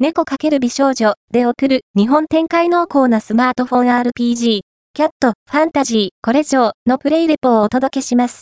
猫×美少女で送る日本展開濃厚なスマートフォン RPG、キャット、ファンタジー、これ以上のプレイレポをお届けします。